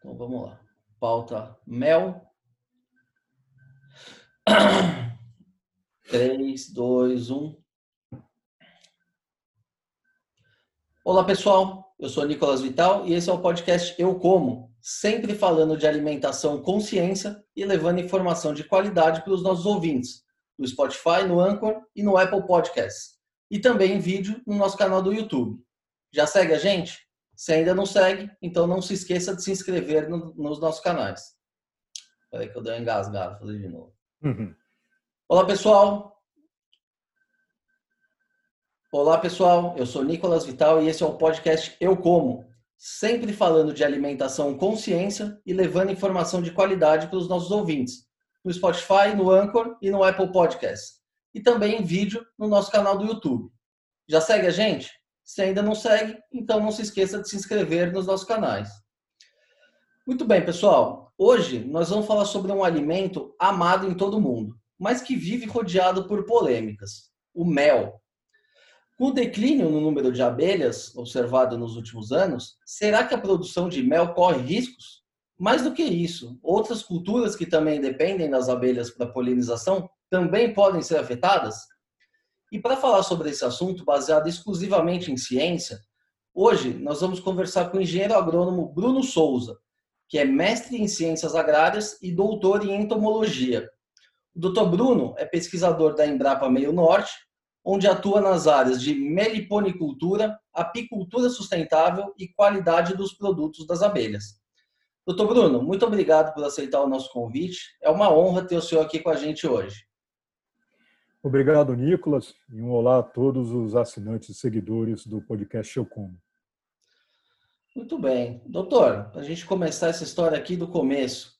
Então vamos lá. Pauta mel. 3, 2, 1. Olá pessoal, eu sou Nicolas Vital e esse é o podcast Eu Como, sempre falando de alimentação com ciência e levando informação de qualidade para os nossos ouvintes, no Spotify, no Anchor e no Apple Podcasts. E também em vídeo no nosso canal do YouTube. Já segue a gente? Se ainda não segue, então não se esqueça de se inscrever no, nos nossos canais. Espera aí que eu dei uma engasgada, vou fazer de novo. Uhum. Olá, pessoal. Olá, pessoal. Eu sou Nicolas Vital e esse é o podcast Eu Como, sempre falando de alimentação com ciência e levando informação de qualidade para os nossos ouvintes, no Spotify, no Anchor e no Apple Podcasts. E também em vídeo no nosso canal do YouTube. Já segue a gente? Se ainda não segue, então não se esqueça de se inscrever nos nossos canais. Muito bem, pessoal. Hoje nós vamos falar sobre um alimento amado em todo mundo, mas que vive rodeado por polêmicas: o mel. Com o declínio no número de abelhas observado nos últimos anos, será que a produção de mel corre riscos? Mais do que isso, outras culturas que também dependem das abelhas para polinização também podem ser afetadas? E para falar sobre esse assunto, baseado exclusivamente em ciência, hoje nós vamos conversar com o engenheiro agrônomo Bruno Souza, que é mestre em ciências agrárias e doutor em entomologia. O Dr. Bruno é pesquisador da Embrapa Meio Norte, onde atua nas áreas de meliponicultura, apicultura sustentável e qualidade dos produtos das abelhas. Doutor Bruno, muito obrigado por aceitar o nosso convite. É uma honra ter o senhor aqui com a gente hoje. Obrigado, Nicolas, e um olá a todos os assinantes e seguidores do podcast Eu Como. Muito bem. Doutor, para a gente começar essa história aqui do começo,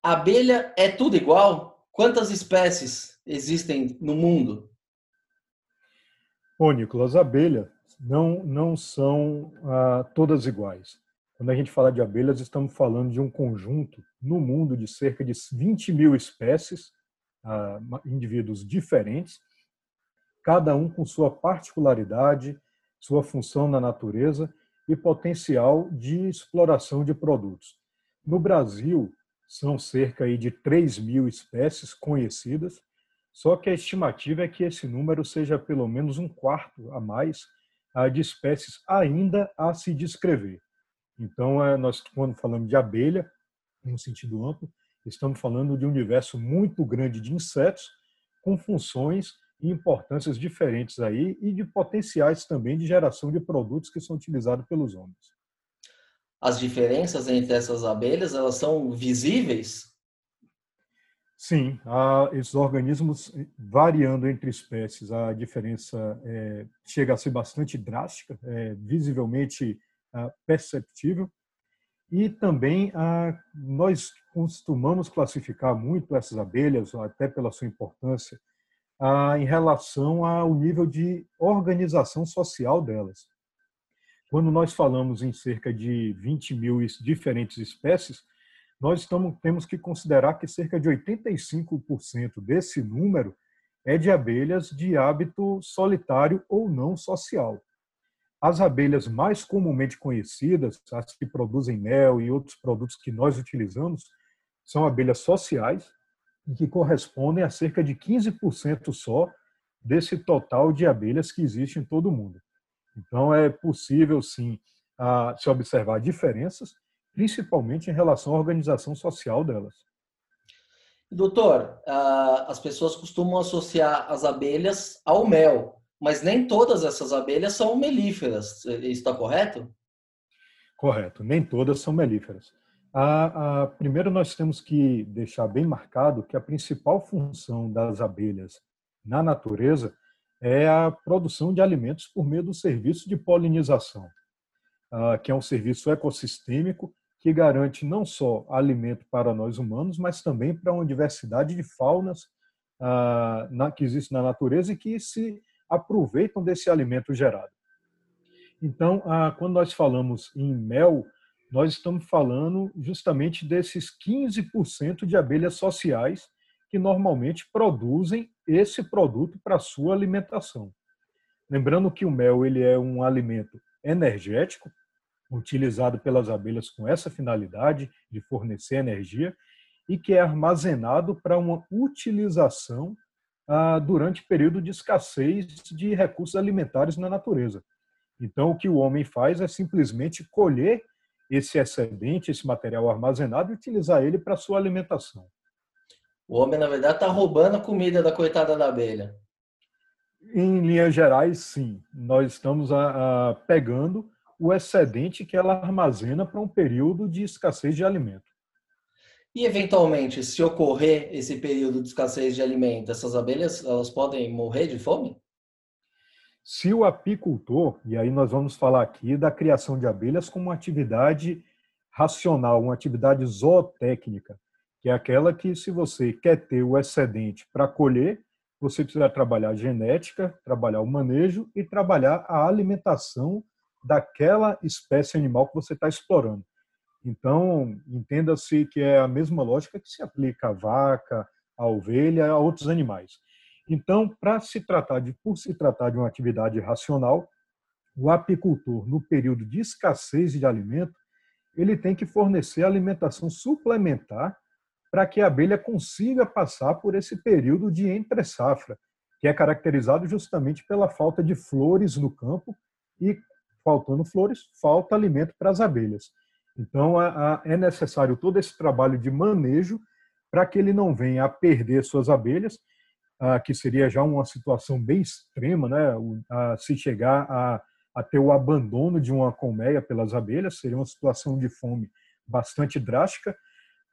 abelha é tudo igual? Quantas espécies existem no mundo? Bom, Nicolas, abelhas não, não são ah, todas iguais. Quando a gente fala de abelhas, estamos falando de um conjunto no mundo de cerca de 20 mil espécies indivíduos diferentes, cada um com sua particularidade, sua função na natureza e potencial de exploração de produtos. No Brasil, são cerca de 3 mil espécies conhecidas, só que a estimativa é que esse número seja pelo menos um quarto a mais de espécies ainda a se descrever. Então, é, nós, quando falamos de abelha, no sentido amplo, Estamos falando de um universo muito grande de insetos com funções e importâncias diferentes aí e de potenciais também de geração de produtos que são utilizados pelos homens. As diferenças entre essas abelhas, elas são visíveis? Sim, há esses organismos variando entre espécies, a diferença é, chega a ser bastante drástica, é, visivelmente é, perceptível. E também ah, nós costumamos classificar muito essas abelhas, até pela sua importância, em relação ao nível de organização social delas. Quando nós falamos em cerca de 20 mil diferentes espécies, nós estamos, temos que considerar que cerca de 85% desse número é de abelhas de hábito solitário ou não social. As abelhas mais comumente conhecidas, as que produzem mel e outros produtos que nós utilizamos, são abelhas sociais, e que correspondem a cerca de 15% só desse total de abelhas que existe em todo o mundo. Então, é possível, sim, se observar diferenças, principalmente em relação à organização social delas. Doutor, as pessoas costumam associar as abelhas ao mel mas nem todas essas abelhas são melíferas. Está correto? Correto, nem todas são melíferas. A, a, primeiro, nós temos que deixar bem marcado que a principal função das abelhas na natureza é a produção de alimentos por meio do serviço de polinização, que é um serviço ecossistêmico que garante não só alimento para nós humanos, mas também para uma diversidade de faunas que existe na natureza e que se aproveitam desse alimento gerado. Então, quando nós falamos em mel, nós estamos falando justamente desses 15% de abelhas sociais que normalmente produzem esse produto para sua alimentação. Lembrando que o mel ele é um alimento energético, utilizado pelas abelhas com essa finalidade de fornecer energia e que é armazenado para uma utilização ah, durante período de escassez de recursos alimentares na natureza. Então, o que o homem faz é simplesmente colher esse excedente, esse material armazenado e utilizar ele para sua alimentação. O homem, na verdade, está roubando a comida da coitada da abelha. Em linhas gerais, sim. Nós estamos a, a, pegando o excedente que ela armazena para um período de escassez de alimento. E, eventualmente, se ocorrer esse período de escassez de alimento, essas abelhas elas podem morrer de fome? Se o apicultor, e aí nós vamos falar aqui da criação de abelhas como uma atividade racional, uma atividade zootécnica, que é aquela que, se você quer ter o excedente para colher, você precisa trabalhar a genética, trabalhar o manejo e trabalhar a alimentação daquela espécie animal que você está explorando. Então, entenda-se que é a mesma lógica que se aplica à vaca, à ovelha, a outros animais. Então, para se tratar de, por se tratar de uma atividade racional, o apicultor, no período de escassez de alimento, ele tem que fornecer alimentação suplementar para que a abelha consiga passar por esse período de entre-safra, que é caracterizado justamente pela falta de flores no campo e, faltando flores, falta alimento para as abelhas. Então, é necessário todo esse trabalho de manejo para que ele não venha a perder suas abelhas que seria já uma situação bem extrema, né? se chegar a, a ter o abandono de uma colmeia pelas abelhas, seria uma situação de fome bastante drástica.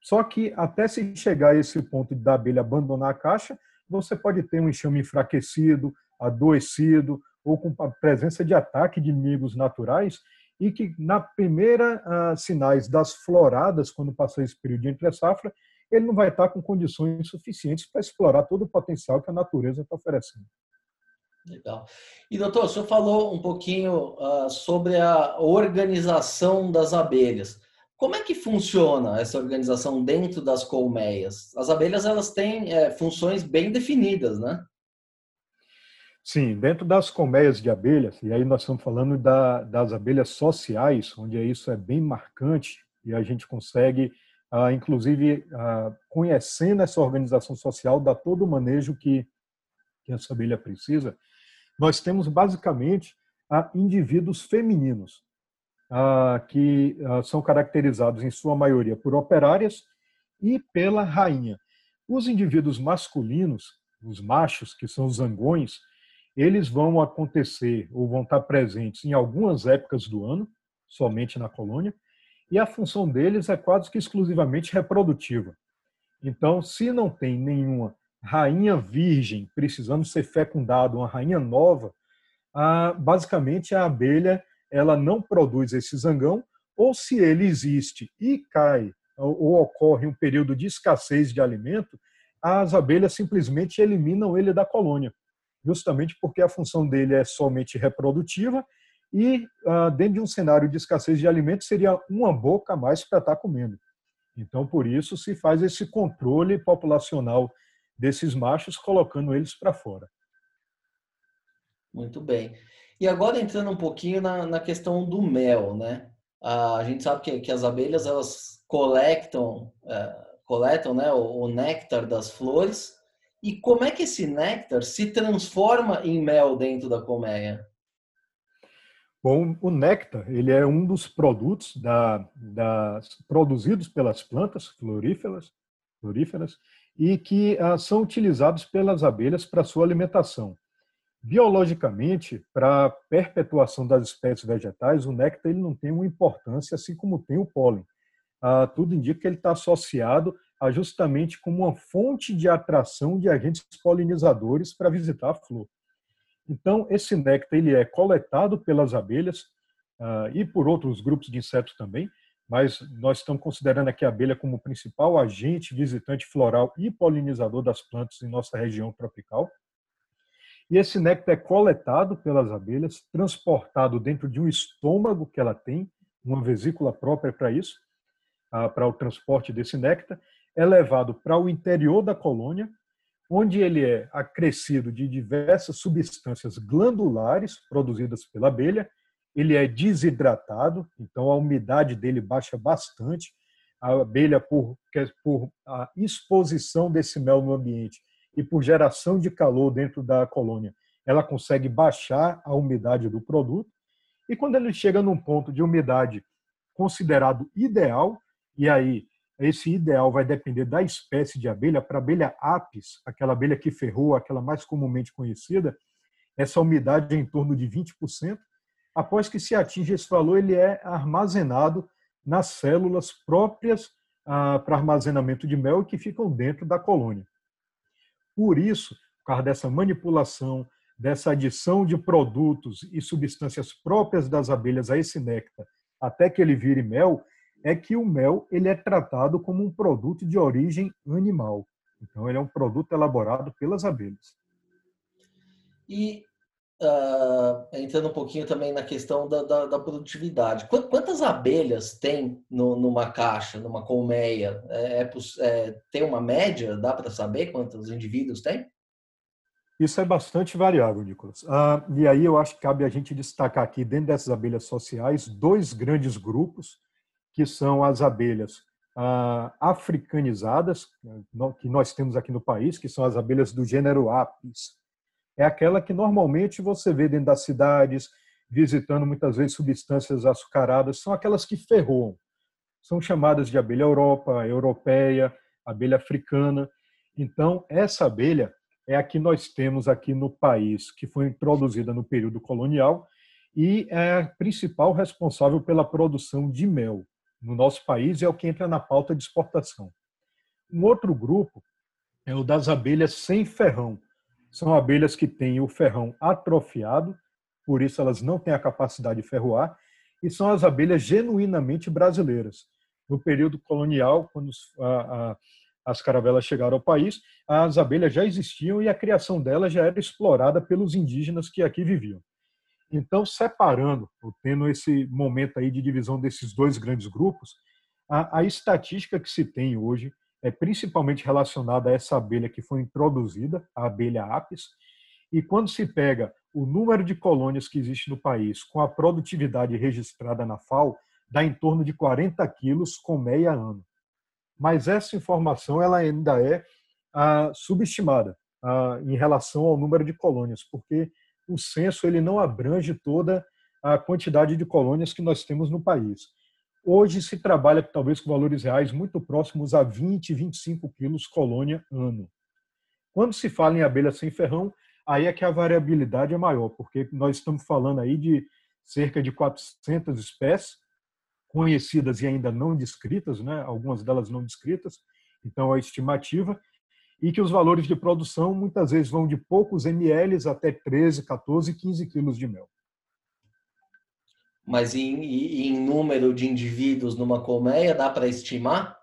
Só que até se chegar a esse ponto da abelha abandonar a caixa, você pode ter um enxame enfraquecido, adoecido, ou com a presença de ataque de inimigos naturais, e que na primeira ah, sinais das floradas, quando passar esse período de entre-safra, ele não vai estar com condições suficientes para explorar todo o potencial que a natureza está oferecendo. Legal. E doutor, o senhor falou um pouquinho uh, sobre a organização das abelhas. Como é que funciona essa organização dentro das colmeias? As abelhas elas têm é, funções bem definidas, né? Sim, dentro das colmeias de abelhas, e aí nós estamos falando da, das abelhas sociais, onde isso é bem marcante e a gente consegue ah, inclusive ah, conhecendo essa organização social, dá todo o manejo que, que essa abelha precisa, nós temos basicamente ah, indivíduos femininos, ah, que ah, são caracterizados em sua maioria por operárias e pela rainha. Os indivíduos masculinos, os machos, que são os zangões, eles vão acontecer ou vão estar presentes em algumas épocas do ano, somente na colônia, e a função deles é quase que exclusivamente reprodutiva. Então, se não tem nenhuma rainha virgem precisando ser fecundada, uma rainha nova, basicamente a abelha ela não produz esse zangão, ou se ele existe e cai ou ocorre um período de escassez de alimento, as abelhas simplesmente eliminam ele da colônia, justamente porque a função dele é somente reprodutiva e uh, dentro de um cenário de escassez de alimentos seria uma boca a mais para estar comendo. Então, por isso se faz esse controle populacional desses machos, colocando eles para fora. Muito bem. E agora entrando um pouquinho na, na questão do mel, né? a gente sabe que, que as abelhas elas coletam, é, coletam né, o, o néctar das flores. E como é que esse néctar se transforma em mel dentro da colmeia? Bom, o néctar ele é um dos produtos da, produzidos pelas plantas floríferas, floríferas e que ah, são utilizados pelas abelhas para sua alimentação. Biologicamente, para a perpetuação das espécies vegetais, o néctar ele não tem uma importância assim como tem o pólen. Ah, tudo indica que ele está associado a justamente como uma fonte de atração de agentes polinizadores para visitar a flor. Então, esse néctar ele é coletado pelas abelhas uh, e por outros grupos de insetos também, mas nós estamos considerando aqui a abelha como o principal agente visitante floral e polinizador das plantas em nossa região tropical. E esse néctar é coletado pelas abelhas, transportado dentro de um estômago que ela tem, uma vesícula própria para isso, uh, para o transporte desse néctar, é levado para o interior da colônia, onde ele é acrescido de diversas substâncias glandulares produzidas pela abelha ele é desidratado, então a umidade dele baixa bastante. A abelha, por, por a exposição desse mel no ambiente e por geração de calor dentro da colônia, ela consegue baixar a umidade do produto. E quando ele chega num ponto de umidade considerado ideal, e aí esse ideal vai depender da espécie de abelha. Para a abelha apis, aquela abelha que ferrou, aquela mais comumente conhecida, essa umidade é em torno de 20%. Após que se atinge esse valor, ele é armazenado nas células próprias ah, para armazenamento de mel que ficam dentro da colônia. Por isso, por causa dessa manipulação, dessa adição de produtos e substâncias próprias das abelhas a esse néctar, até que ele vire mel, é que o mel ele é tratado como um produto de origem animal. Então, ele é um produto elaborado pelas abelhas. E uh, entrando um pouquinho também na questão da, da, da produtividade, quantas abelhas tem no, numa caixa, numa colmeia? É, é, é tem uma média? Dá para saber quantos indivíduos tem? Isso é bastante variável, Nicolas. Ah, e aí eu acho que cabe a gente destacar aqui, dentro dessas abelhas sociais, dois grandes grupos que são as abelhas ah, africanizadas, que nós temos aqui no país, que são as abelhas do gênero Apis. É aquela que normalmente você vê dentro das cidades, visitando muitas vezes substâncias açucaradas, são aquelas que ferroam. São chamadas de abelha Europa, europeia, abelha africana. Então, essa abelha é a que nós temos aqui no país, que foi introduzida no período colonial e é a principal responsável pela produção de mel no nosso país é o que entra na pauta de exportação. Um outro grupo é o das abelhas sem ferrão. São abelhas que têm o ferrão atrofiado, por isso elas não têm a capacidade de ferroar, e são as abelhas genuinamente brasileiras. No período colonial, quando a, a, as caravelas chegaram ao país, as abelhas já existiam e a criação delas já era explorada pelos indígenas que aqui viviam. Então, separando, tendo esse momento aí de divisão desses dois grandes grupos, a, a estatística que se tem hoje é principalmente relacionada a essa abelha que foi introduzida, a abelha apis, e quando se pega o número de colônias que existe no país com a produtividade registrada na FAO, dá em torno de 40 quilos com meia ano. Mas essa informação ela ainda é ah, subestimada ah, em relação ao número de colônias, porque o censo ele não abrange toda a quantidade de colônias que nós temos no país. Hoje se trabalha talvez com valores reais muito próximos a 20, 25 quilos colônia ano. Quando se fala em abelha sem ferrão, aí é que a variabilidade é maior, porque nós estamos falando aí de cerca de 400 espécies conhecidas e ainda não descritas, né? algumas delas não descritas, então a estimativa, e que os valores de produção muitas vezes vão de poucos ml até 13, 14, 15 quilos de mel. Mas em, em número de indivíduos numa colmeia, dá para estimar?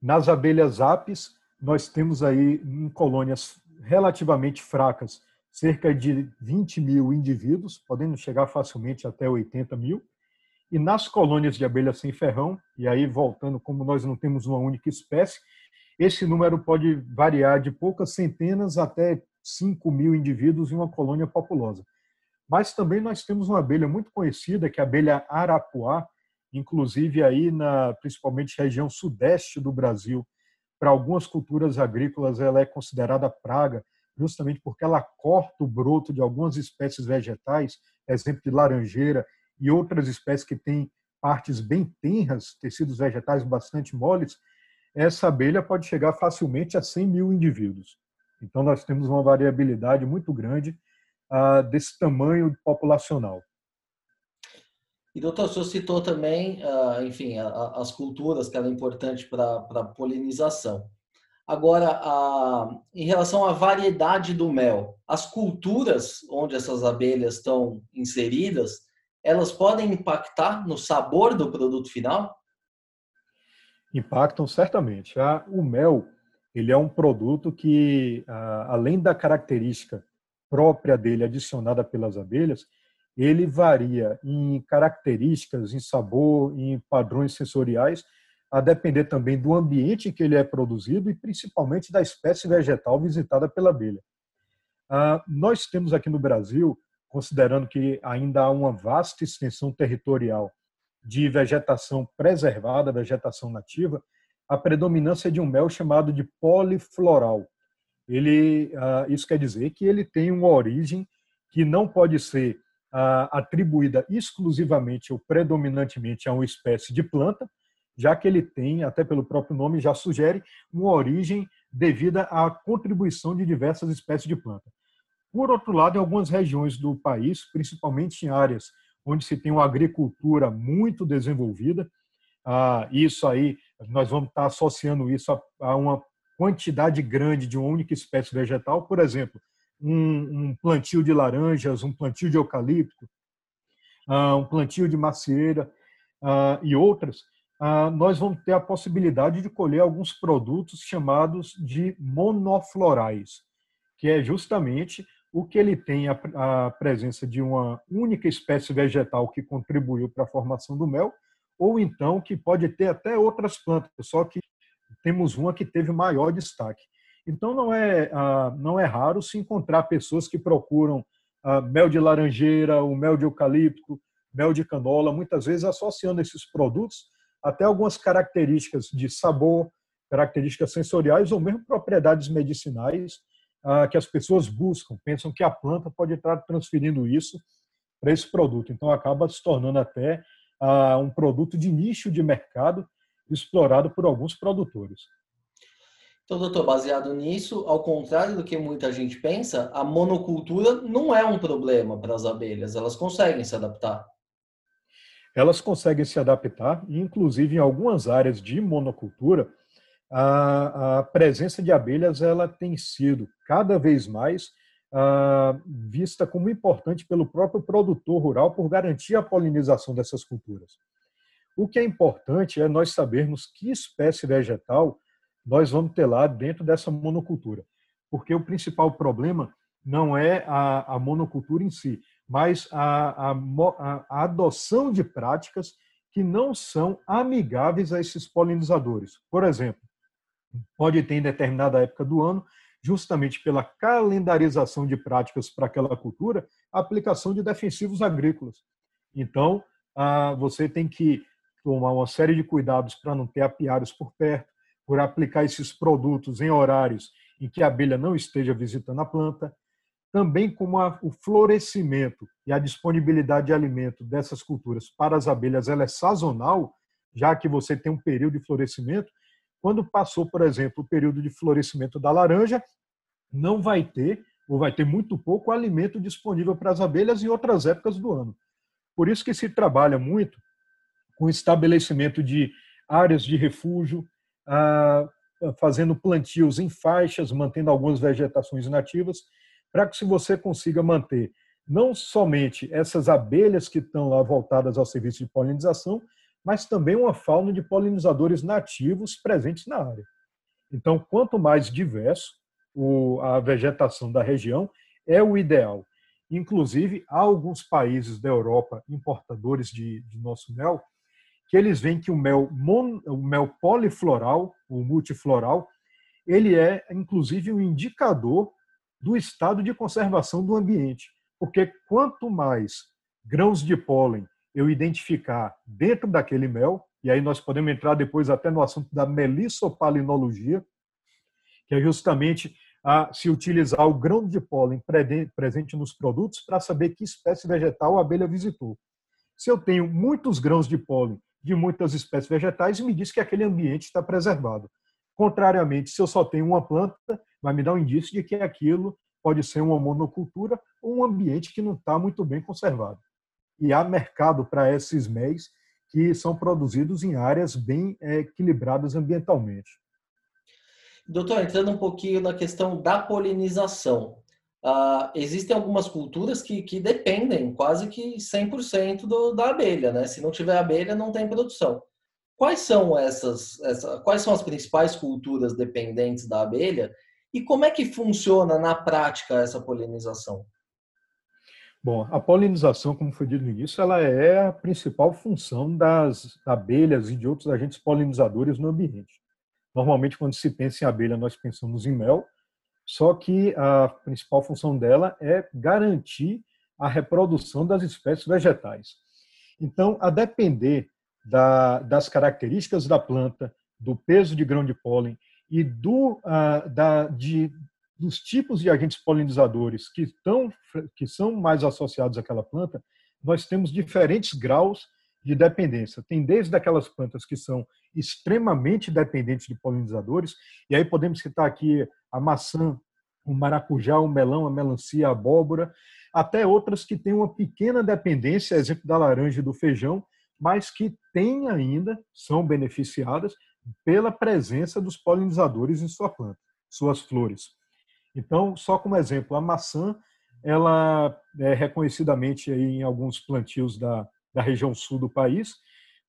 Nas abelhas apis, nós temos aí em colônias relativamente fracas, cerca de 20 mil indivíduos, podendo chegar facilmente até 80 mil. E nas colônias de abelha sem ferrão, e aí voltando, como nós não temos uma única espécie, esse número pode variar de poucas centenas até 5 mil indivíduos em uma colônia populosa. Mas também nós temos uma abelha muito conhecida, que é a abelha arapuá, inclusive aí na principalmente região sudeste do Brasil. Para algumas culturas agrícolas ela é considerada praga, justamente porque ela corta o broto de algumas espécies vegetais, exemplo de laranjeira e outras espécies que têm partes bem tenras, tecidos vegetais bastante moles, essa abelha pode chegar facilmente a 100 mil indivíduos. Então, nós temos uma variabilidade muito grande uh, desse tamanho populacional. E, doutor, o senhor citou também, uh, enfim, a, a, as culturas, que ela é importante para a polinização. Agora, uh, em relação à variedade do mel, as culturas onde essas abelhas estão inseridas, elas podem impactar no sabor do produto final? Impactam certamente. O mel ele é um produto que, além da característica própria dele adicionada pelas abelhas, ele varia em características, em sabor, em padrões sensoriais, a depender também do ambiente em que ele é produzido e principalmente da espécie vegetal visitada pela abelha. nós temos aqui no Brasil considerando que ainda há uma vasta extensão territorial de vegetação preservada, vegetação nativa, a predominância de um mel chamado de polifloral. Ele, ah, isso quer dizer que ele tem uma origem que não pode ser ah, atribuída exclusivamente ou predominantemente a uma espécie de planta, já que ele tem, até pelo próprio nome já sugere, uma origem devida à contribuição de diversas espécies de planta. Por outro lado, em algumas regiões do país, principalmente em áreas onde se tem uma agricultura muito desenvolvida, ah, isso aí, nós vamos estar associando isso a, uma quantidade grande de uma única espécie vegetal, por exemplo, um, plantio de laranjas, um plantio de eucalipto, ah, um plantio de macieira ah, e outras, nós vamos ter a possibilidade de colher alguns produtos chamados de monoflorais, que é justamente o que ele tem a, a presença de uma única espécie vegetal que contribuiu para a formação do mel, ou então que pode ter até outras plantas, só que temos uma que teve maior destaque. Então não é não é raro se encontrar pessoas que procuram mel de laranjeira, o mel de eucalipto, mel de canola, muitas vezes associando esses produtos até algumas características de sabor, características sensoriais ou mesmo propriedades medicinais ah, que as pessoas buscam, pensam que a planta pode estar transferindo isso para esse produto. Então, acaba se tornando até ah, um produto de nicho de mercado explorado por alguns produtores. Então, doutor, baseado nisso, ao contrário do que muita gente pensa, a monocultura não é um problema para as abelhas, elas conseguem se adaptar. Elas conseguem se adaptar, inclusive em algumas áreas de monocultura, a, a presença de abelhas ela tem sido cada vez mais vista como importante pelo próprio produtor rural por garantir a polinização dessas culturas. O que é importante é nós sabermos que espécie vegetal nós vamos ter lá dentro dessa monocultura, porque o principal problema não é a, a monocultura em si, mas a, a, a, adoção de práticas que não são amigáveis a esses polinizadores. Por exemplo, pode ter em determinada época do ano, justamente pela calendarização de práticas para aquela cultura, a aplicação de defensivos agrícolas. Então, você tem que tomar uma série de cuidados para não ter apiários por perto, por aplicar esses produtos em horários em que a abelha não esteja visitando a planta, também como o florescimento e a disponibilidade de alimento dessas culturas para as abelhas ela é sazonal, já que você tem um período de florescimento, quando passou, por exemplo, o período de florescimento da laranja, não vai ter, ou vai ter muito pouco alimento disponível para as abelhas em outras épocas do ano. Por isso que se trabalha muito com o estabelecimento de áreas de refúgio, fazendo plantios em faixas, mantendo algumas vegetações nativas, para que se você consiga manter não somente essas abelhas que estão lá voltadas ao serviço de polinização, mas também uma fauna de polinizadores nativos presentes na área. Então, quanto mais diverso a vegetação da região, é o ideal. Inclusive, há alguns países da Europa importadores de, de nosso mel que eles veem que o mel, mon, o mel polifloral, o multifloral, ele é, inclusive, um indicador do estado de conservação do ambiente. Porque quanto mais grãos de pólen eu identificar dentro daquele mel, e aí nós podemos entrar depois até no assunto da melissopalinologia, que é justamente a se utilizar o grão de pólen presente nos produtos para saber que espécie vegetal a abelha visitou. Se eu tenho muitos grãos de pólen de muitas espécies vegetais, me diz que aquele ambiente está preservado. Contrariamente, se eu só tenho uma planta, vai me dar um indício de que aquilo pode ser uma monocultura ou um ambiente que não está muito bem conservado e há mercado para esses MEIs que são produzidos em áreas bem é, equilibradas ambientalmente. Doutor, entrando um pouquinho na questão da polinização. Uh, existem algumas culturas que, que dependem quase que 100% do, da abelha, né? Se não tiver abelha, não tem produção. Quais são essas, essa, quais são as principais culturas dependentes da abelha e como é que funciona na prática essa polinização? Bom, a polinização, como foi dito no início, ela é a principal função das abelhas e de outros agentes polinizadores no ambiente. Normalmente, quando se pensa em abelha, nós pensamos em mel, só que a principal função dela é garantir a reprodução das espécies vegetais. Então, a depender da, das características da planta, do peso de grão de pólen e do, uh, da, de, dos tipos de agentes polinizadores que, estão, que são mais associados àquela planta, nós temos diferentes graus de dependência. Tem desde aquelas plantas que são extremamente dependentes de polinizadores, e aí podemos citar aqui a maçã, o maracujá, o melão, a melancia, a abóbora, até outras que têm uma pequena dependência, exemplo da laranja e do feijão, mas que têm ainda, são beneficiadas pela presença dos polinizadores em sua planta, suas flores. Então, só como exemplo, a maçã, ela é reconhecidamente aí em alguns plantios da, da região sul do país,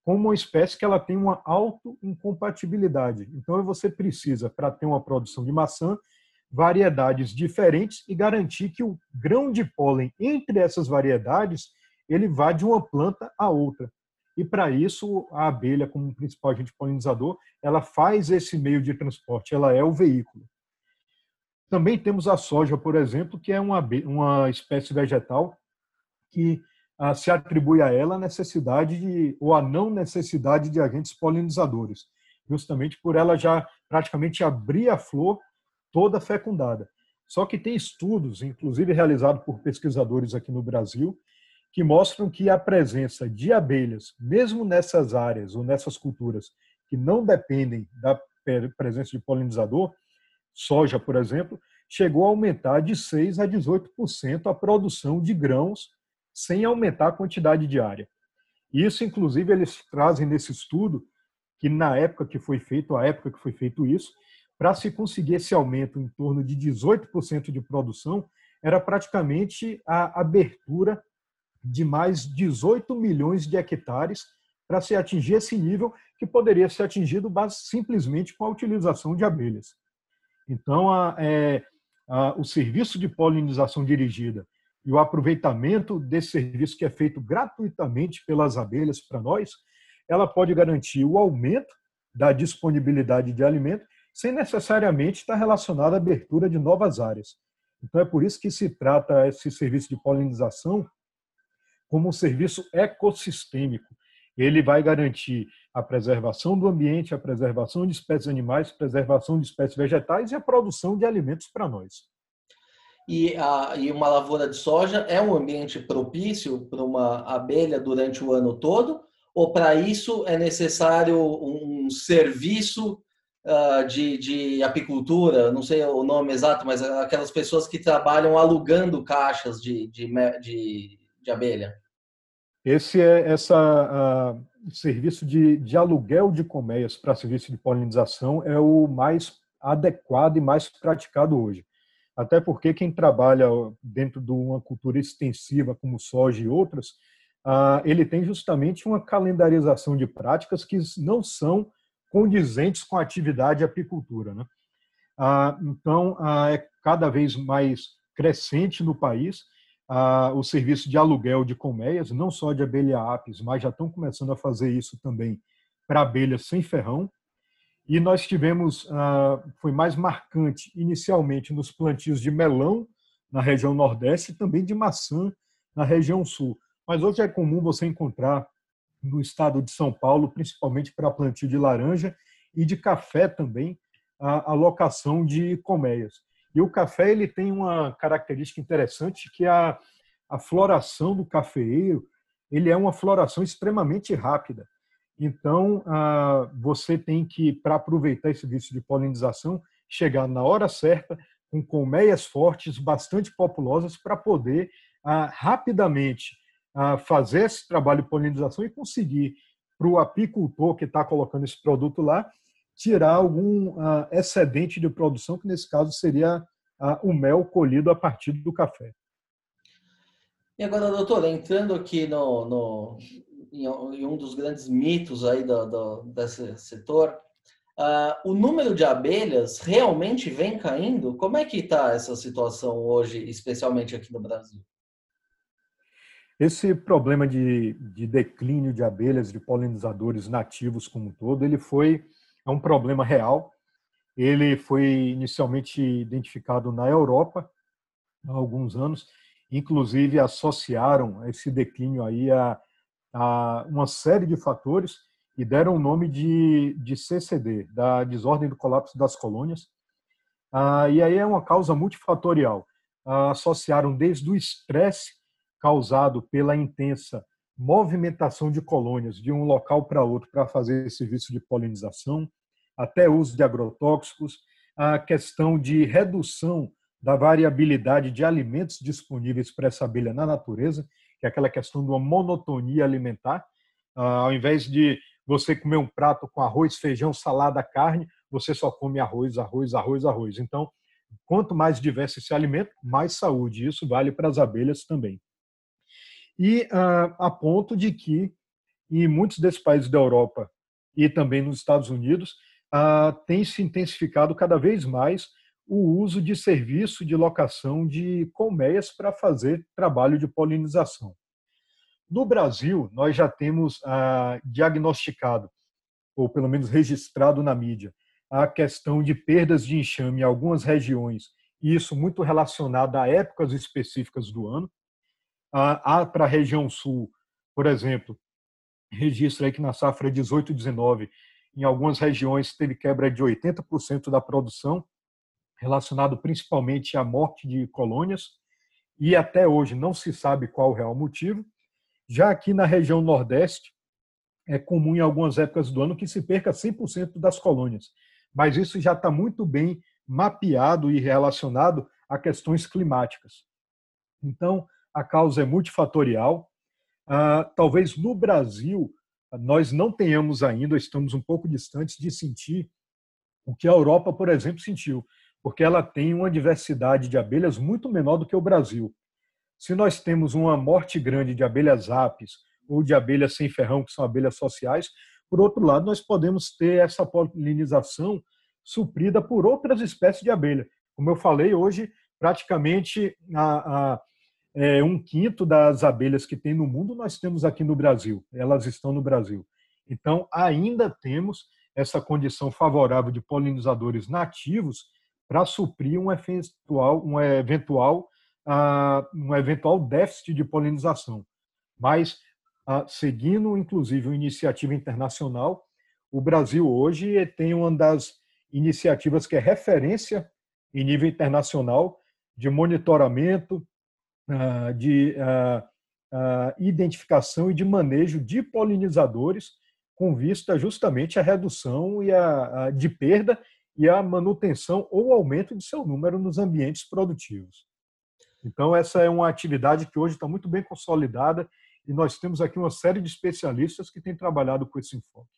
como uma espécie que ela tem uma autoincompatibilidade. Então, você precisa, para ter uma produção de maçã, variedades diferentes e garantir que o grão de pólen entre essas variedades ele vá de uma planta a outra. E para isso, a abelha, como principal agente polinizador, ela faz esse meio de transporte, ela é o veículo. Também temos a soja, por exemplo, que é uma, uma espécie vegetal que ah, se atribui a ela a necessidade de, ou a não necessidade de agentes polinizadores, justamente por ela já praticamente abrir a flor toda fecundada. Só que tem estudos, inclusive realizados por pesquisadores aqui no Brasil, que mostram que a presença de abelhas, mesmo nessas áreas ou nessas culturas que não dependem da presença de polinizador, soja, por exemplo, chegou a aumentar de 6 a 18% a produção de grãos sem aumentar a quantidade diária. Isso, inclusive, eles trazem nesse estudo que na época que foi feito, a época que foi feito isso, para se conseguir esse aumento em torno de 18% de produção, era praticamente a abertura de mais 18 milhões de hectares para se atingir esse nível que poderia ser atingido simplesmente com a utilização de abelhas. Então, a, é, a, o serviço de polinização dirigida e o aproveitamento desse serviço que é feito gratuitamente pelas abelhas para nós, ela pode garantir o aumento da disponibilidade de alimento sem necessariamente estar relacionado à abertura de novas áreas. Então é por isso que se trata esse serviço de polinização como um serviço ecossistêmico. Ele vai garantir a preservação do ambiente, a preservação de espécies animais, preservação de espécies vegetais e a produção de alimentos para nós e, a, e uma lavoura de soja é um ambiente propício para uma abelha durante o ano todo? Ou para isso é necessário um serviço uh, de, de apicultura? Não sei o nome exato, mas aquelas pessoas que trabalham alugando caixas de, de, de, de abelha. Esse é essa uh, serviço de, de aluguel de colmeias para serviço de polinização é o mais adequado e mais praticado hoje até porque quem trabalha dentro de uma cultura extensiva como soja e outras, ah, ele tem justamente uma calendarização de práticas que não são condizentes com a atividade apicultura. Né? Ah, então, ah, é cada vez mais crescente no país o serviço de aluguel de colmeias, não só de abelha apis, mas já estão começando a fazer isso também para abelhas sem ferrão, e nós tivemos, ah, foi mais marcante inicialmente nos plantios de melão na região nordeste e também de maçã na região sul. Mas hoje é comum você encontrar no estado de São Paulo, principalmente para plantio de laranja e de café também, a alocação de colmeias. E o café ele tem uma característica interessante que a, a floração do cafeeiro ele é uma floração extremamente rápida. Então, ah, você tem que, para aproveitar esse serviço de polinização, chegar na hora certa, com colmeias fortes, bastante populosas, para poder ah, rapidamente ah, fazer esse trabalho de polinização e conseguir, para o apicultor que está colocando esse produto lá, tirar algum excedente de produção, que nesse caso seria o mel colhido a partir do café. E agora, doutor, entrando aqui no, no, em um dos grandes mitos aí do, do desse setor, uh, o número de abelhas realmente vem caindo? Como é que está essa situação hoje, especialmente aqui no Brasil? Esse problema de, de declínio de abelhas, de polinizadores nativos como um todo, ele foi é um problema real. Ele foi inicialmente identificado na Europa há alguns anos inclusive associaram esse declínio aí a, a uma série de fatores e deram o nome de, de CCD, da desordem do colapso das colônias. Ah, e aí é uma causa multifatorial. Ah, associaram desde o estresse causado pela intensa movimentação de colônias de um local para outro para fazer serviço de polinização, até uso de agrotóxicos, a questão de redução da variabilidade de alimentos disponíveis para essa abelha na natureza, que é aquela questão de uma monotonia alimentar. Ah, ao invés de você comer um prato com arroz, feijão, salada, carne, você só come arroz, arroz, arroz, arroz. Então, quanto mais diverso esse alimento, mais saúde. Isso vale para as abelhas também. E ah, a ponto de que, em muitos desses países da Europa e também nos Estados Unidos, ah, tem se intensificado cada vez mais o uso de serviço de locação de colmeias para fazer trabalho de polinização. No Brasil, nós já temos ah, diagnosticado, ou pelo menos registrado na mídia, a questão de perdas de enxame em algumas regiões, e isso muito relacionado a épocas específicas do ano. Ah, para a região sul, por exemplo, registra aí que na safra 18 19, em algumas regiões teve quebra de 80% da produção, relacionado principalmente à morte de colônias, e até hoje não se sabe qual o real motivo. Já aqui na região Nordeste, é comum em algumas épocas do ano que se perca 100% das colônias, mas isso já está muito bem mapeado e relacionado a questões climáticas. Então, a causa é multifatorial. Ah, talvez no Brasil nós não tenhamos ainda, estamos um pouco distantes de sentir o que a Europa, por exemplo, sentiu, porque ela tem uma diversidade de abelhas muito menor do que o Brasil. Se nós temos uma morte grande de abelhas apis ou de abelhas sem ferrão, que são abelhas sociais, por outro lado, nós podemos ter essa polinização suprida por outras espécies de abelha. Como eu falei, hoje, praticamente a, a, é, um quinto das abelhas que tem no mundo nós temos aqui no Brasil, elas estão no Brasil. Então, ainda temos essa condição favorável de polinizadores nativos para suprir um eventual, um eventual um eventual déficit de polinização. Mas, seguindo, inclusive, uma iniciativa internacional, o Brasil hoje tem uma das iniciativas que é referência em nível internacional de monitoramento, de identificação e de manejo de polinizadores com vista justamente à redução e a, de perda e a manutenção ou aumento de seu número nos ambientes produtivos. Então, essa é uma atividade que hoje está muito bem consolidada e nós temos aqui uma série de especialistas que têm trabalhado com esse enfoque.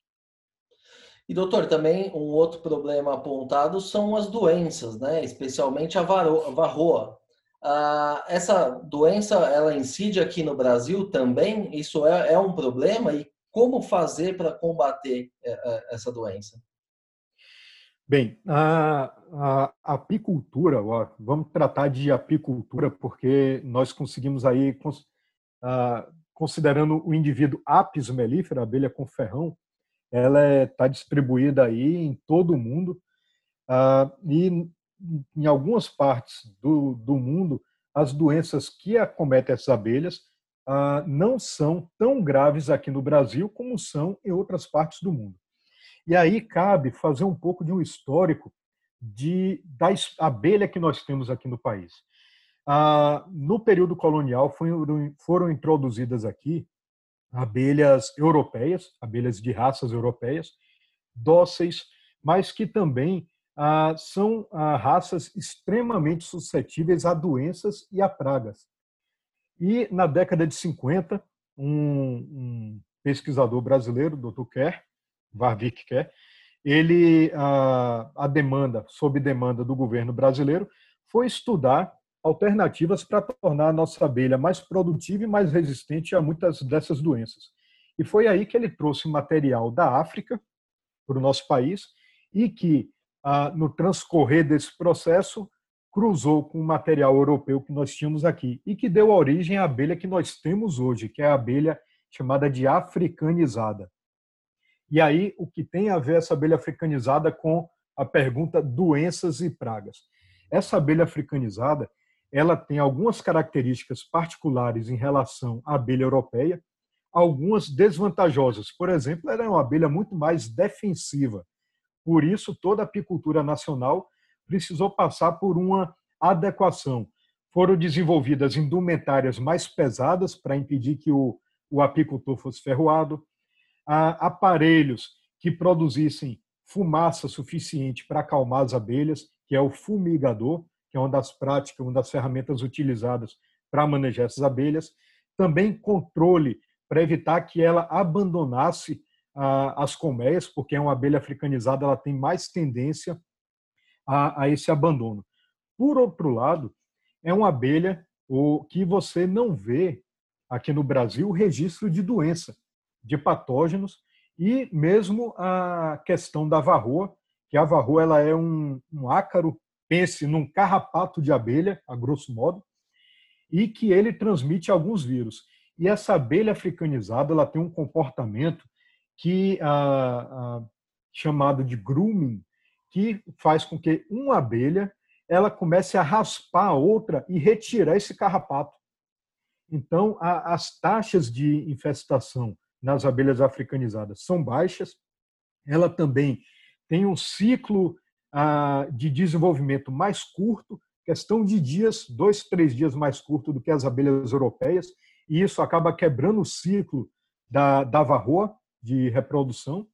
E, doutor, também um outro problema apontado são as doenças, né? especialmente a varroa. Ah, essa doença, ela incide aqui no Brasil também? Isso é, é um problema? E como fazer para combater é, é, essa doença? Bem, a, a, apicultura, ó, vamos tratar de apicultura porque nós conseguimos aí, cons, a, considerando o indivíduo apis mellifera, abelha com ferrão, ela está é, distribuída aí em todo o mundo e em algumas partes do, do mundo as doenças que acometem essas abelhas não são tão graves aqui no Brasil como são em outras partes do mundo. E aí cabe fazer um pouco de um histórico de, da abelha que nós temos aqui no país. Ah, no período colonial foram, foram introduzidas aqui abelhas europeias, abelhas de raças europeias, dóceis, mas que também ah, são ah, raças extremamente suscetíveis a doenças e a pragas. E na década de 50, um, um pesquisador brasileiro, Dr. Kerr, Varvik quer, ele a, a demanda, sob demanda do governo brasileiro, foi estudar alternativas para tornar a nossa abelha mais produtiva e mais resistente a muitas dessas doenças. E foi aí que ele trouxe material da África para o nosso país e que, no transcorrer desse processo, cruzou com o material europeu que nós tínhamos aqui e que deu origem à abelha que nós temos hoje, que é a abelha chamada de africanizada. E aí, o que tem a ver essa abelha africanizada com a pergunta doenças e pragas? Essa abelha africanizada, ela tem algumas características particulares em relação à abelha europeia, algumas desvantajosas. Por exemplo, ela é uma abelha muito mais defensiva. Por isso, toda a apicultura nacional precisou passar por uma adequação. Foram desenvolvidas indumentárias mais pesadas para impedir que o, o apicultor fosse ferroado, aparelhos que produzissem fumaça suficiente para acalmar as abelhas, que é o fumigador, que é uma das práticas, uma das ferramentas utilizadas para manejar essas abelhas. Também controle para evitar que ela abandonasse as colmeias, porque é uma abelha africanizada, ela tem mais tendência a, a esse abandono. Por outro lado, é uma abelha o, que você não vê aqui no Brasil registro de doença, de patógenos e mesmo a questão da varroa, que a varroa ela é um, um ácaro, pense num carrapato de abelha, a grosso modo, e que ele transmite alguns vírus. E essa abelha africanizada ela tem um comportamento que ah, ah, chamado de grooming, que faz com que uma abelha ela comece a raspar a outra e retirar esse carrapato. Então, a, as taxas de infestação nas abelhas africanizadas são baixas. Ela também tem um ciclo ah, de desenvolvimento mais curto, questão de dias, dois, três dias mais curto do que as abelhas europeias e isso acaba quebrando o ciclo da, da varroa de reprodução.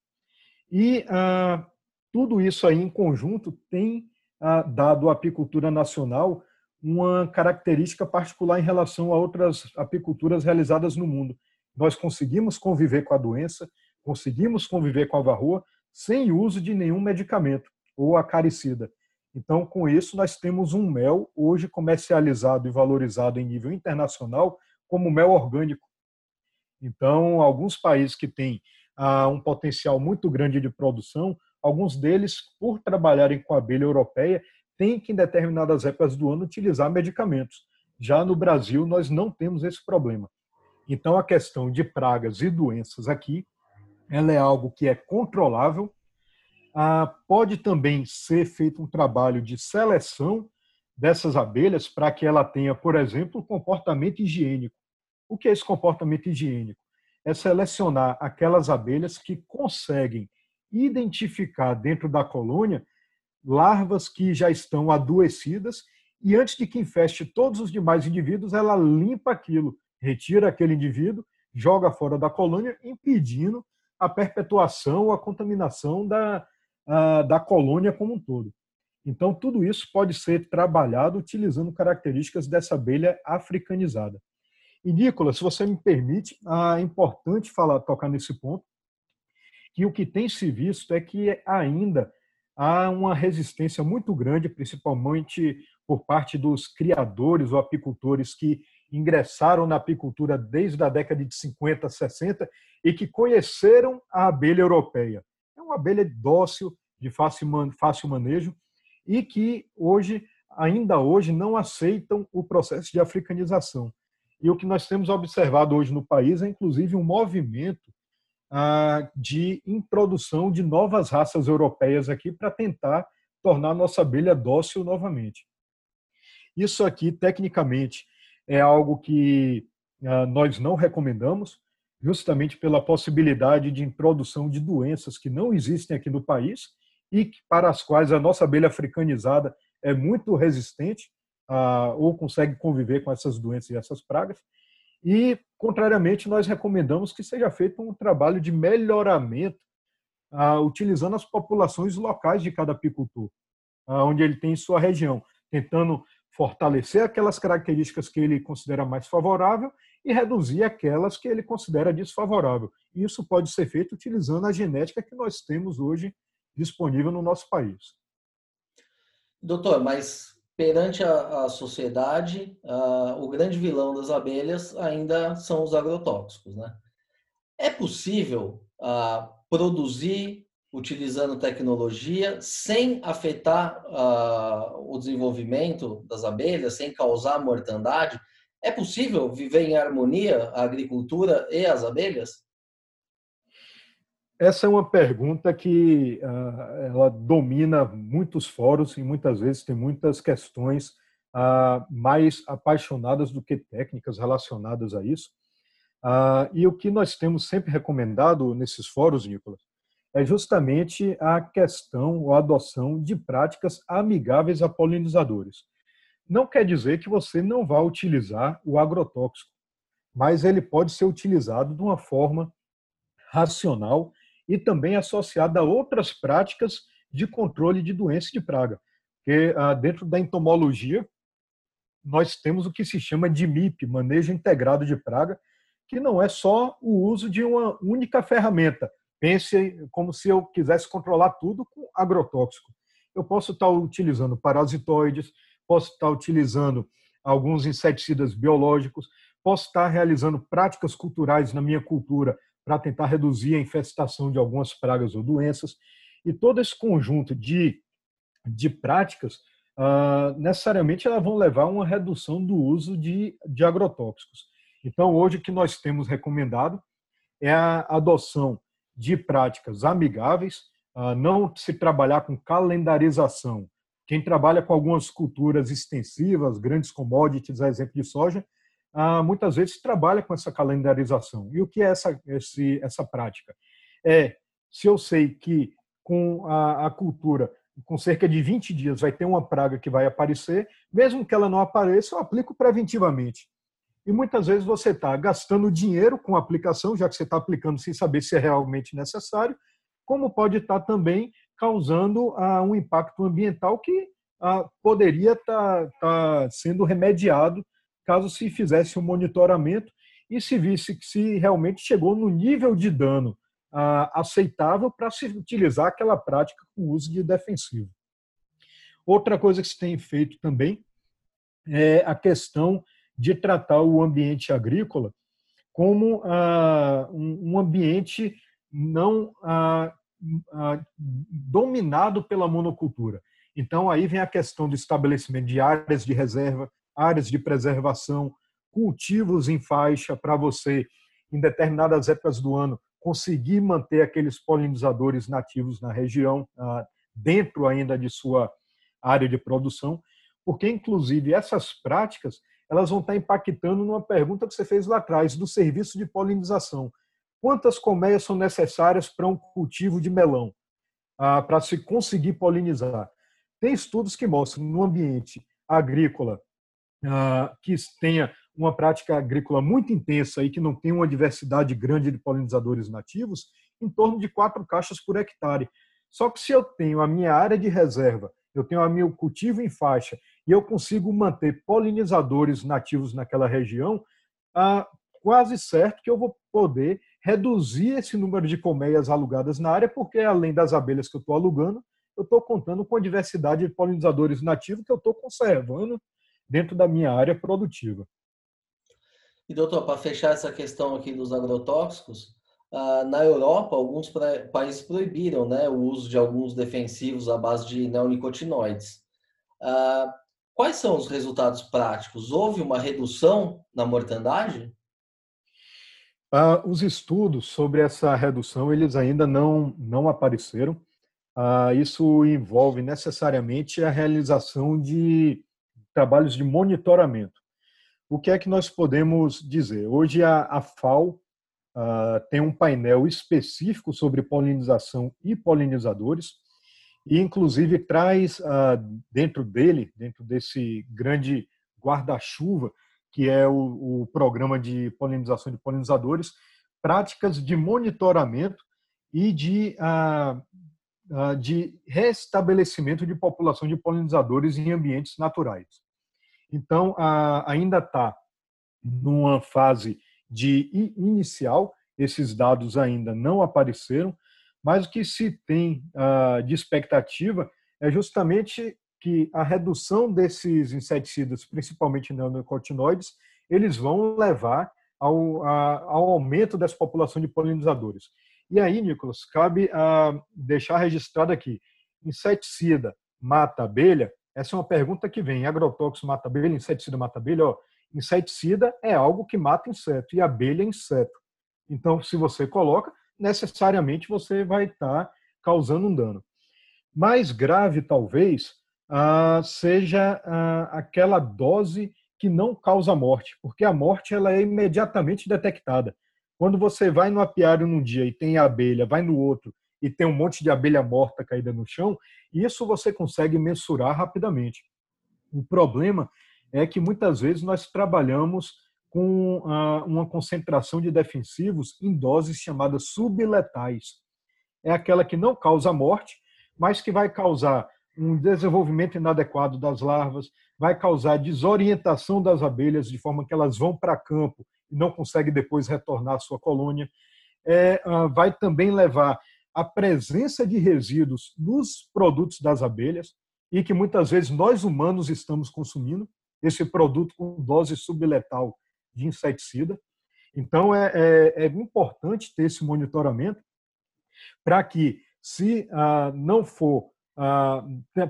E ah, tudo isso aí em conjunto tem ah, dado à apicultura nacional uma característica particular em relação a outras apiculturas realizadas no mundo. Nós conseguimos conviver com a doença, conseguimos conviver com a varroa sem uso de nenhum medicamento ou acaricida. Então, com isso, nós temos um mel hoje comercializado e valorizado em nível internacional como mel orgânico. Então, alguns países que têm ah, um potencial muito grande de produção, alguns deles, por trabalharem com a abelha europeia, têm que, em determinadas épocas do ano, utilizar medicamentos. Já no Brasil, nós não temos esse problema. Então, a questão de pragas e doenças aqui, ela é algo que é controlável. Ah, pode também ser feito um trabalho de seleção dessas abelhas para que ela tenha, por exemplo, comportamento higiênico. O que é esse comportamento higiênico? É selecionar aquelas abelhas que conseguem identificar dentro da colônia larvas que já estão adoecidas e antes de que infeste todos os demais indivíduos, ela limpa aquilo, retira aquele indivíduo, joga fora da colônia, impedindo a perpetuação ou a contaminação da, a, da colônia como um todo. Então, tudo isso pode ser trabalhado utilizando características dessa abelha africanizada. E, Nicolas, se você me permite, é importante falar, tocar nesse ponto, que o que tem se visto é que ainda há uma resistência muito grande, principalmente por parte dos criadores ou apicultores que ingressaram na apicultura desde a década de 50, 60 e que conheceram a abelha europeia. É uma abelha dócil, de fácil manejo e que hoje, ainda hoje, não aceitam o processo de africanização. E o que nós temos observado hoje no país é, inclusive, um movimento ah, de introdução de novas raças europeias aqui para tentar tornar nossa abelha dócil novamente. Isso aqui, tecnicamente, é algo que ah, nós não recomendamos, justamente pela possibilidade de introdução de doenças que não existem aqui no país e para as quais a nossa abelha africanizada é muito resistente ou consegue conviver com essas doenças e essas pragas. E, contrariamente, nós recomendamos que seja feito um trabalho de melhoramento utilizando as populações locais de cada apicultor, onde ele tem sua região, tentando fortalecer aquelas características que ele considera mais favorável e reduzir aquelas que ele considera desfavorável. Isso pode ser feito utilizando a genética que nós temos hoje disponível no nosso país. Doutor, mas perante a, a sociedade, o grande vilão das abelhas ainda são os agrotóxicos. Né? É possível produzir utilizando tecnologia sem afetar o desenvolvimento das abelhas, sem causar mortandade? É possível viver em harmonia a agricultura e as abelhas? Essa é uma pergunta que uh, ela domina muitos fóruns e muitas vezes tem muitas questões ah, mais apaixonadas do que técnicas relacionadas a isso. Ah, e o que nós temos sempre recomendado nesses fóruns, Nicolas, é justamente a questão ou a adoção de práticas amigáveis a polinizadores. Não quer dizer que você não vá utilizar o agrotóxico, mas ele pode ser utilizado de uma forma racional e também associada a outras práticas de controle de doença de praga. Porque ah, dentro da entomologia, nós temos o que se chama de MIP, manejo integrado de praga, que não é só o uso de uma única ferramenta. Pense como se eu quisesse controlar tudo com agrotóxico. Eu posso estar utilizando parasitoides, posso estar utilizando alguns inseticidas biológicos, posso estar realizando práticas culturais na minha cultura para tentar reduzir a infestação de algumas pragas ou doenças. E todo esse conjunto de, de práticas, uh, necessariamente, elas vão levar a uma redução do uso de, de agrotóxicos. Então, hoje, o que nós temos recomendado é a adoção de práticas amigáveis, uh, não se trabalhar com calendarização. Quem trabalha com algumas culturas extensivas, grandes commodities, a exemplo de soja, ah, muitas vezes trabalha com essa calendarização. E o que é essa, esse, essa prática? É, se eu sei que com a, a, cultura, com cerca de 20 dias, vai ter uma praga que vai aparecer, mesmo que ela não apareça, eu aplico preventivamente. E muitas vezes você está gastando dinheiro com a aplicação, já que você está aplicando sem saber se é realmente necessário, como pode estar tá também causando ah, um impacto ambiental que ah, poderia estar tá, tá sendo remediado caso se fizesse um monitoramento e se visse que se realmente chegou no nível de dano ah, aceitável para se utilizar aquela prática com uso de defensivo. Outra coisa que se tem feito também é a questão de tratar o ambiente agrícola como ah, um, ambiente não ah, ah, dominado pela monocultura. Então, aí vem a questão do estabelecimento de áreas de reserva, áreas de preservação, cultivos em faixa para você, em determinadas épocas do ano, conseguir manter aqueles polinizadores nativos na região, ah, dentro ainda de sua área de produção, porque, inclusive, essas práticas elas vão estar impactando numa pergunta que você fez lá atrás, do serviço de polinização. Quantas colmeias são necessárias para um cultivo de melão, ah, para se conseguir polinizar? Tem estudos que mostram no ambiente agrícola que tenha uma prática agrícola muito intensa e que não tem uma diversidade grande de polinizadores nativos, em torno de quatro caixas por hectare. Só que se eu tenho a minha área de reserva, eu tenho a meu cultivo em faixa e eu consigo manter polinizadores nativos naquela região, ah, quase certo que eu vou poder reduzir esse número de colmeias alugadas na área, porque além das abelhas que eu estou alugando, eu estou contando com a diversidade de polinizadores nativos que eu estou conservando dentro da minha área produtiva. E doutor, para fechar essa questão aqui dos agrotóxicos, ah, na Europa alguns países proibiram né, o uso de alguns defensivos à base de neonicotinoides. Ah, quais são os resultados práticos? Houve uma redução na mortandade? Ah, os estudos sobre essa redução eles ainda não, não apareceram. isso envolve necessariamente a realização de trabalhos de monitoramento. O que é que nós podemos dizer? Hoje a, a FAO uh, tem um painel específico sobre polinização e polinizadores, e inclusive traz uh, dentro dele, dentro desse grande guarda-chuva, que é o, o, programa de polinização de polinizadores, práticas de monitoramento e de, uh, de restabelecimento de população de polinizadores em ambientes naturais. Então, ainda está numa fase de inicial, esses dados ainda não apareceram, mas o que se tem de expectativa é justamente que a redução desses inseticidas, principalmente neonicotinoides, eles vão levar ao, ao aumento dessa população de polinizadores. E aí, Nicolas, cabe deixar registrado aqui: inseticida mata abelha, essa é uma pergunta que vem. Agrotóxico mata abelha, inseticida mata abelha? Ó, inseticida é algo que mata inseto e abelha é inseto. Então, se você coloca, necessariamente você vai estar causando um dano. Mais grave, talvez, ah, seja ah, aquela dose que não causa morte, porque a morte ela é imediatamente detectada. Quando você vai no apiário num dia e tem abelha, vai no outro e tem um monte de abelha morta caída no chão, isso você consegue mensurar rapidamente. O problema é que muitas vezes nós trabalhamos com ah, uma concentração de defensivos em doses chamadas subletais. É aquela que não causa morte, mas que vai causar um desenvolvimento inadequado das larvas, vai causar desorientação das abelhas, de forma que elas vão para campo e não conseguem depois retornar à sua colônia. É, ah, vai também levar a presença de resíduos nos produtos das abelhas e que muitas vezes nós humanos estamos consumindo esse produto com dose subletal de inseticida. Então é, é, é importante ter esse monitoramento para que, se ah, não for ah,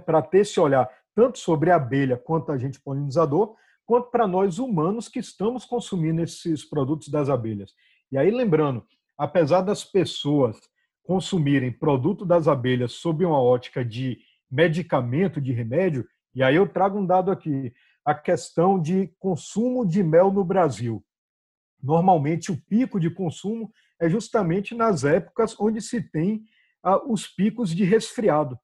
para ter esse olhar tanto sobre a abelha quanto a gente polinizador, quanto para nós humanos que estamos consumindo esses produtos das abelhas. E aí, lembrando, apesar das pessoas consumirem produto das abelhas sob uma ótica de medicamento, de remédio, e aí eu trago um dado aqui, a questão de consumo de mel no Brasil. Normalmente, o pico de consumo é justamente nas épocas onde se tem ah, os picos de resfriado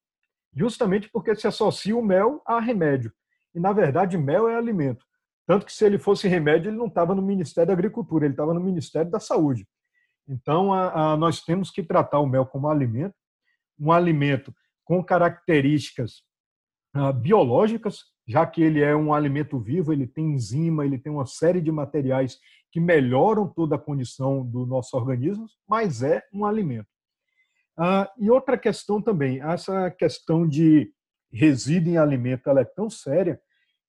justamente porque se associa o mel a remédio. E, na verdade, mel é alimento. Tanto que, se ele fosse remédio, ele não estava no Ministério da Agricultura, ele estava no Ministério da Saúde. Então, a, a, nós temos que tratar o mel como alimento, um alimento com características a, ah, biológicas, já que ele é um alimento vivo, ele tem enzima, ele tem uma série de materiais que melhoram toda a condição do nosso organismo, mas é um alimento. Ah, e outra questão também, essa questão de resíduo em alimento, ela é tão séria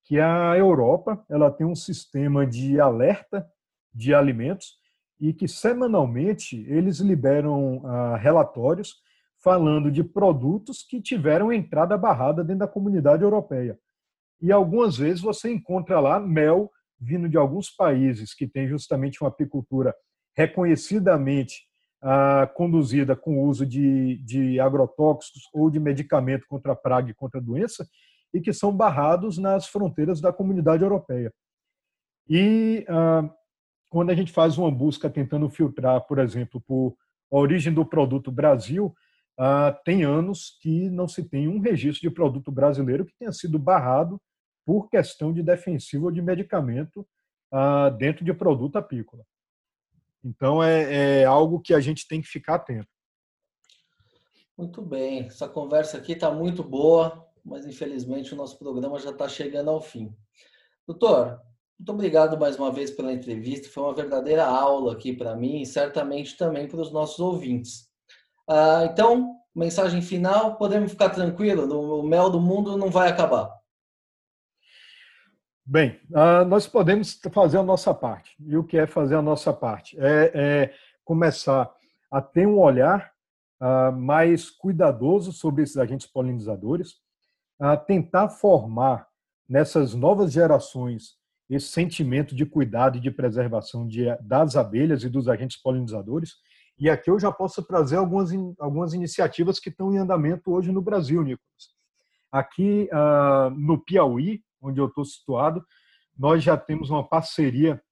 que a Europa ela tem um sistema de alerta de alimentos e que semanalmente eles liberam ah, relatórios falando de produtos que tiveram entrada barrada dentro da comunidade europeia. E algumas vezes você encontra lá mel vindo de alguns países que têm justamente uma apicultura reconhecidamente conduzida com o uso de, de agrotóxicos ou de medicamento contra praga e contra doença, e que são barrados nas fronteiras da comunidade europeia. E ah, quando a gente faz uma busca tentando filtrar, por exemplo, por origem do produto Brasil, ah, tem anos que não se tem um registro de produto brasileiro que tenha sido barrado por questão de defensivo ou de medicamento ah, dentro de produto apícola. Então é, é algo que a gente tem que ficar atento. Muito bem, essa conversa aqui está muito boa, mas infelizmente o nosso programa já está chegando ao fim. Doutor, muito obrigado mais uma vez pela entrevista, foi uma verdadeira aula aqui para mim e certamente também para os nossos ouvintes. Ah, então, mensagem final, podemos ficar tranquilo, o mel do mundo não vai acabar. Bem, uh, nós podemos fazer a nossa parte. E o que é fazer a nossa parte? É, é começar a ter um olhar uh, mais cuidadoso sobre esses agentes polinizadores, tentar formar nessas novas gerações esse sentimento de cuidado e de preservação de, das abelhas e dos agentes polinizadores. E aqui eu já posso trazer algumas, algumas iniciativas que estão em andamento hoje no Brasil, Nicolas. Aqui uh, no Piauí, onde eu estou situado, nós já temos uma parceria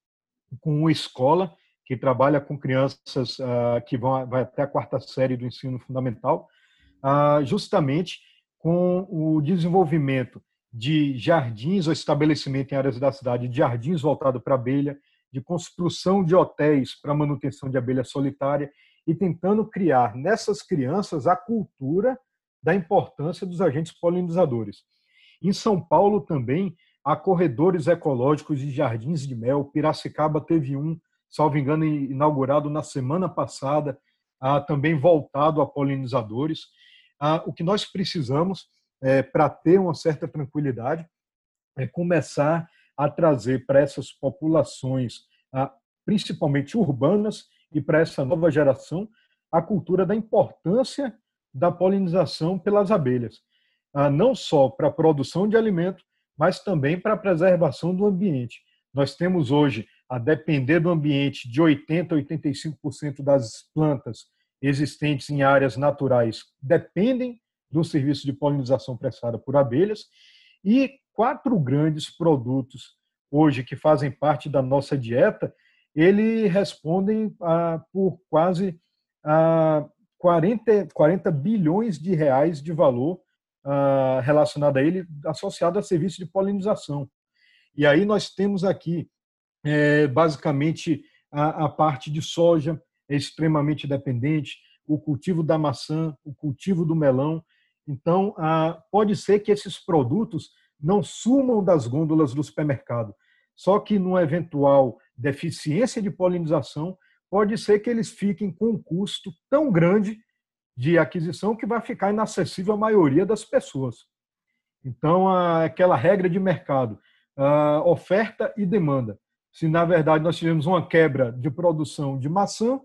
com uma escola que trabalha com crianças uh, que vão vai até a quarta série do ensino fundamental, uh, justamente com o desenvolvimento de jardins ou estabelecimento em áreas da cidade, de jardins voltados para abelha, de construção de hotéis para manutenção de abelha solitária e tentando criar nessas crianças a cultura da importância dos agentes polinizadores. Em São Paulo também há corredores ecológicos de jardins de mel. Piracicaba teve um, salvo engano, inaugurado na semana passada, ah, também voltado a polinizadores. Ah, o que nós precisamos é, para ter uma certa tranquilidade é começar a trazer para essas populações, principalmente urbanas, e para essa nova geração, a cultura da importância da polinização pelas abelhas. Ah, não só para a produção de alimento, mas também para a preservação do ambiente. Nós temos hoje, a depender do ambiente, de 80% a 85% das plantas existentes em áreas naturais dependem do serviço de polinização prestado por abelhas e quatro grandes produtos hoje que fazem parte da nossa dieta, eles respondem a, por quase a 40, 40 bilhões de reais de valor relacionado a ele, associado a serviço de polinização. E aí nós temos aqui, é, basicamente, a, a parte de soja, é extremamente dependente, o cultivo da maçã, o cultivo do melão. Então, ah, pode ser que esses produtos não sumam das gôndolas do supermercado. Só que, numa eventual deficiência de polinização, pode ser que eles fiquem com um custo tão grande de aquisição que vai ficar inacessível à maioria das pessoas. Então, aquela regra de mercado, oferta e demanda. Se, na verdade, nós tivermos uma quebra de produção de maçã,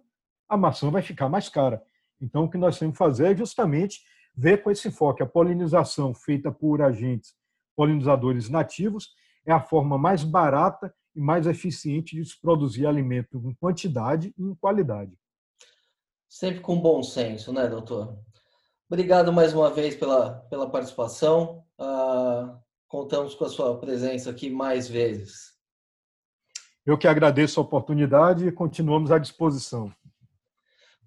a maçã vai ficar mais cara. Então, o que nós temos que fazer é justamente ver com esse enfoque. A polinização feita por agentes polinizadores nativos é a forma mais barata e mais eficiente de se produzir alimento em quantidade e em qualidade. Sempre com bom senso, né, doutor? Obrigado mais uma vez pela, pela participação. Uh, contamos com a sua presença aqui mais vezes. Eu que agradeço a oportunidade e continuamos à disposição.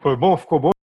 Foi bom? Ficou bom?